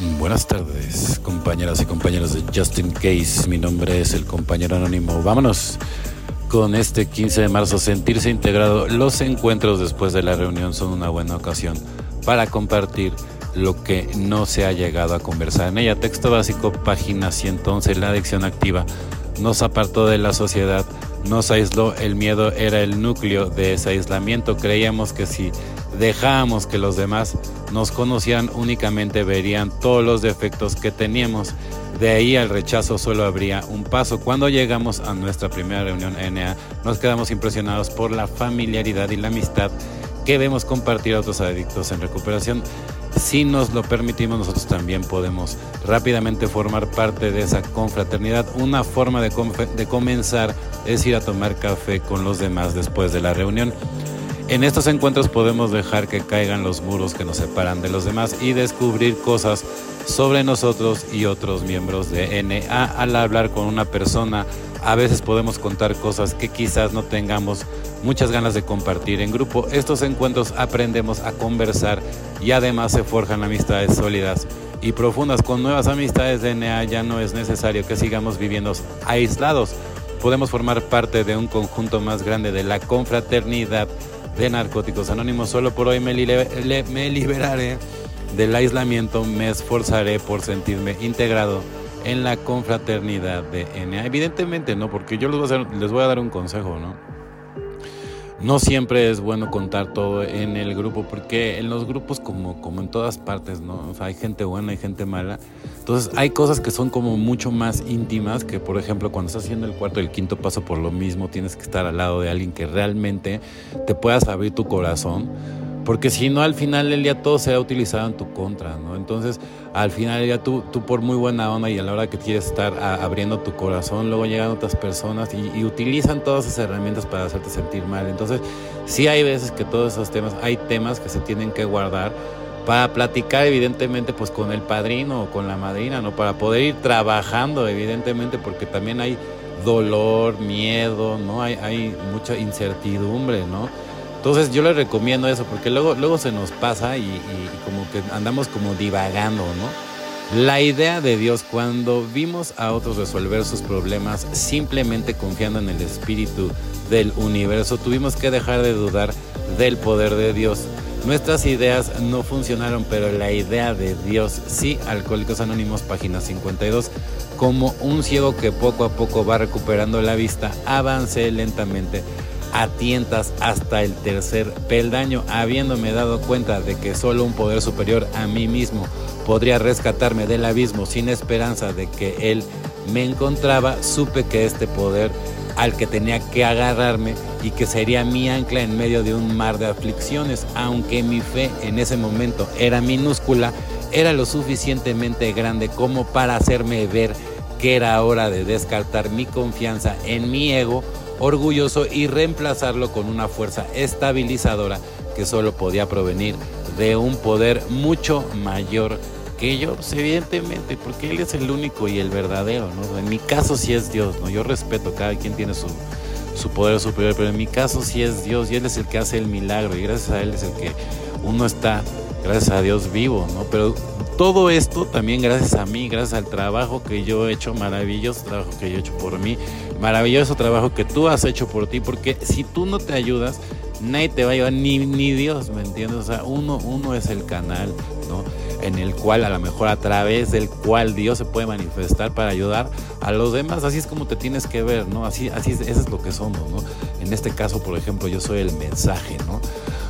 Buenas tardes, compañeras y compañeros de Justin Case. Mi nombre es el compañero anónimo. Vámonos con este 15 de marzo. Sentirse integrado. Los encuentros después de la reunión son una buena ocasión para compartir lo que no se ha llegado a conversar en ella. Texto básico, página 111. La adicción activa nos apartó de la sociedad, nos aisló. El miedo era el núcleo de ese aislamiento. Creíamos que si dejábamos que los demás nos conocieran únicamente verían todos los defectos que teníamos. De ahí al rechazo solo habría un paso. Cuando llegamos a nuestra primera reunión NA, nos quedamos impresionados por la familiaridad y la amistad que vemos compartir a otros adictos en recuperación. Si nos lo permitimos, nosotros también podemos rápidamente formar parte de esa confraternidad. Una forma de, de comenzar es ir a tomar café con los demás después de la reunión. En estos encuentros podemos dejar que caigan los muros que nos separan de los demás y descubrir cosas sobre nosotros y otros miembros de NA. Al hablar con una persona, a veces podemos contar cosas que quizás no tengamos muchas ganas de compartir en grupo. Estos encuentros aprendemos a conversar y además se forjan amistades sólidas y profundas. Con nuevas amistades de NA ya no es necesario que sigamos viviendo aislados. Podemos formar parte de un conjunto más grande de la confraternidad de Narcóticos Anónimos. Solo por hoy me, liberaré del aislamiento, me esforzaré por sentirme integrado en la confraternidad de NA. Evidentemente, ¿no? Porque yo voy a, les voy a dar un consejo, ¿no? No siempre es bueno contar todo en el grupo, porque en los grupos, como, como en todas partes, ¿no? O sea, hay gente buena, hay gente mala. Entonces, hay cosas que son como mucho más íntimas, que por ejemplo, cuando estás haciendo el cuarto y el quinto paso por lo mismo, tienes que estar al lado de alguien que realmente te puedas abrir tu corazón porque si no, al final del día todo se ha utilizado en tu contra, ¿no? Entonces, al final del día tú, tú por muy buena onda y a la hora que quieres estar abriendo tu corazón, luego llegan otras personas y, utilizan todas esas herramientas para hacerte sentir mal. Entonces, sí hay veces que todos esos temas, hay temas que se tienen que guardar para platicar evidentemente pues con el padrino o con la madrina, ¿no? Para poder ir trabajando evidentemente porque también hay dolor, miedo, ¿no? Hay, hay mucha incertidumbre, ¿no? Entonces yo les recomiendo eso porque luego, luego se nos pasa y, como que andamos como divagando, ¿no? La idea de Dios cuando vimos a otros resolver sus problemas simplemente confiando en el espíritu del universo, tuvimos que dejar de dudar del poder de Dios. Nuestras ideas no funcionaron, pero la idea de Dios sí, Alcohólicos Anónimos, página 52, como un ciego que poco a poco va recuperando la vista, avance lentamente a tientas hasta el tercer peldaño, habiéndome dado cuenta de que solo un poder superior a mí mismo podría rescatarme del abismo sin esperanza de que él me encontraba, supe que este poder al que tenía que agarrarme y que sería mi ancla en medio de un mar de aflicciones, aunque mi fe en ese momento era minúscula, era lo suficientemente grande como para hacerme ver que era hora de descartar mi confianza en mi ego orgulloso y reemplazarlo con una fuerza estabilizadora que solo podía provenir de un poder mucho mayor que yo, pues, evidentemente, porque Él es el único y el verdadero, ¿no? En mi caso sí es Dios, ¿no? Yo respeto, cada quien tiene su, su poder superior, pero en mi caso sí es Dios y Él es el que hace el milagro y gracias a Él es el que uno está, gracias a Dios, vivo, ¿no? Pero todo esto también gracias a mí, gracias al trabajo que yo he hecho, maravilloso trabajo que yo he hecho por mí, maravilloso trabajo que tú has hecho por ti, porque si tú no te ayudas, nadie te va a ayudar, ni, ni Dios, ¿me entiendes? O sea, uno, uno es el canal, ¿no? En el cual, a lo mejor a través del cual Dios se puede manifestar para ayudar a los demás. Así es como te tienes que ver, ¿no? Así, así es, eso es lo que somos, ¿no? En este caso, por ejemplo, yo soy el mensaje, ¿no?